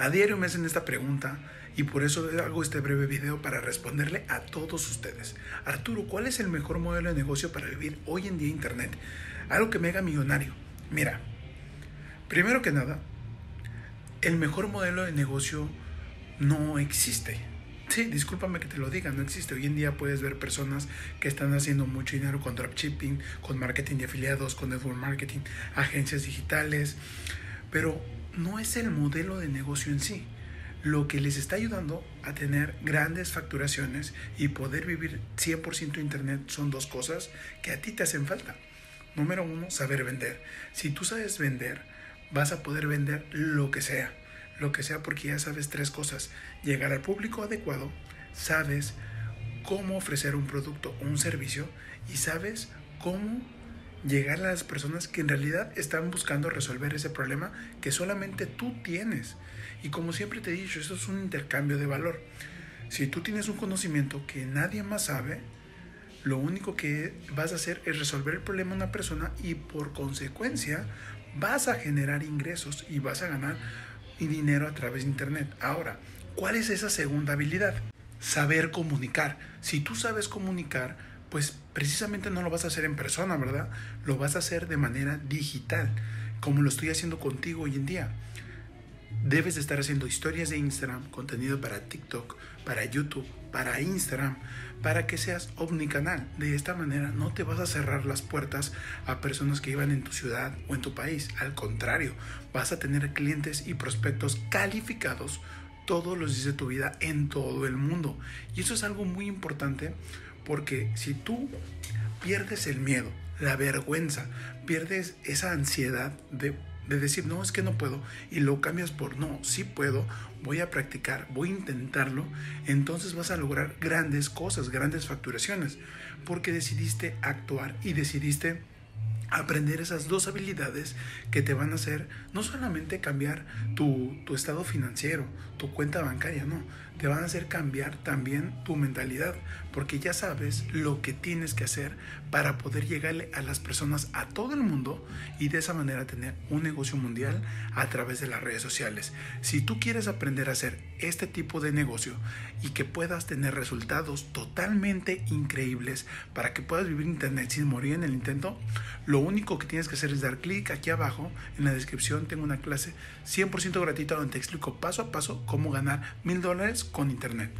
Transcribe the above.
A diario me hacen esta pregunta y por eso hago este breve video para responderle a todos ustedes. Arturo, ¿cuál es el mejor modelo de negocio para vivir hoy en día Internet? Algo que me haga millonario. Mira, primero que nada, el mejor modelo de negocio no existe. Sí, discúlpame que te lo diga, no existe. Hoy en día puedes ver personas que están haciendo mucho dinero con dropshipping, con marketing de afiliados, con network marketing, agencias digitales, pero no es el modelo de negocio en sí. Lo que les está ayudando a tener grandes facturaciones y poder vivir 100% internet son dos cosas que a ti te hacen falta. Número uno, saber vender. Si tú sabes vender, vas a poder vender lo que sea lo que sea porque ya sabes tres cosas. Llegar al público adecuado, sabes cómo ofrecer un producto o un servicio y sabes cómo llegar a las personas que en realidad están buscando resolver ese problema que solamente tú tienes. Y como siempre te he dicho, eso es un intercambio de valor. Si tú tienes un conocimiento que nadie más sabe, lo único que vas a hacer es resolver el problema de una persona y por consecuencia vas a generar ingresos y vas a ganar dinero a través de Internet. Ahora, ¿cuál es esa segunda habilidad? Saber comunicar. Si tú sabes comunicar, pues precisamente no lo vas a hacer en persona, ¿verdad? Lo vas a hacer de manera digital, como lo estoy haciendo contigo hoy en día. Debes de estar haciendo historias de Instagram, contenido para TikTok, para YouTube, para Instagram, para que seas omnicanal. De esta manera no te vas a cerrar las puertas a personas que iban en tu ciudad o en tu país. Al contrario, vas a tener clientes y prospectos calificados todos los días de tu vida en todo el mundo. Y eso es algo muy importante porque si tú pierdes el miedo, la vergüenza, pierdes esa ansiedad de de decir, no, es que no puedo, y lo cambias por, no, sí puedo, voy a practicar, voy a intentarlo, entonces vas a lograr grandes cosas, grandes facturaciones, porque decidiste actuar y decidiste aprender esas dos habilidades que te van a hacer no solamente cambiar tu, tu, estado financiero, tu cuenta bancaria, no, te van a hacer cambiar también tu mentalidad, porque ya sabes lo que tienes que hacer para poder llegarle a las personas a todo el mundo y de esa manera tener un negocio mundial a través de las redes sociales. Si tú quieres aprender a hacer este tipo de negocio y que puedas tener resultados totalmente increíbles para que puedas vivir internet sin morir en el intento, lo único que tienes que hacer es dar clic aquí abajo en la descripción. Tengo una clase 100% gratuita donde te explico paso a paso cómo ganar mil dólares con internet.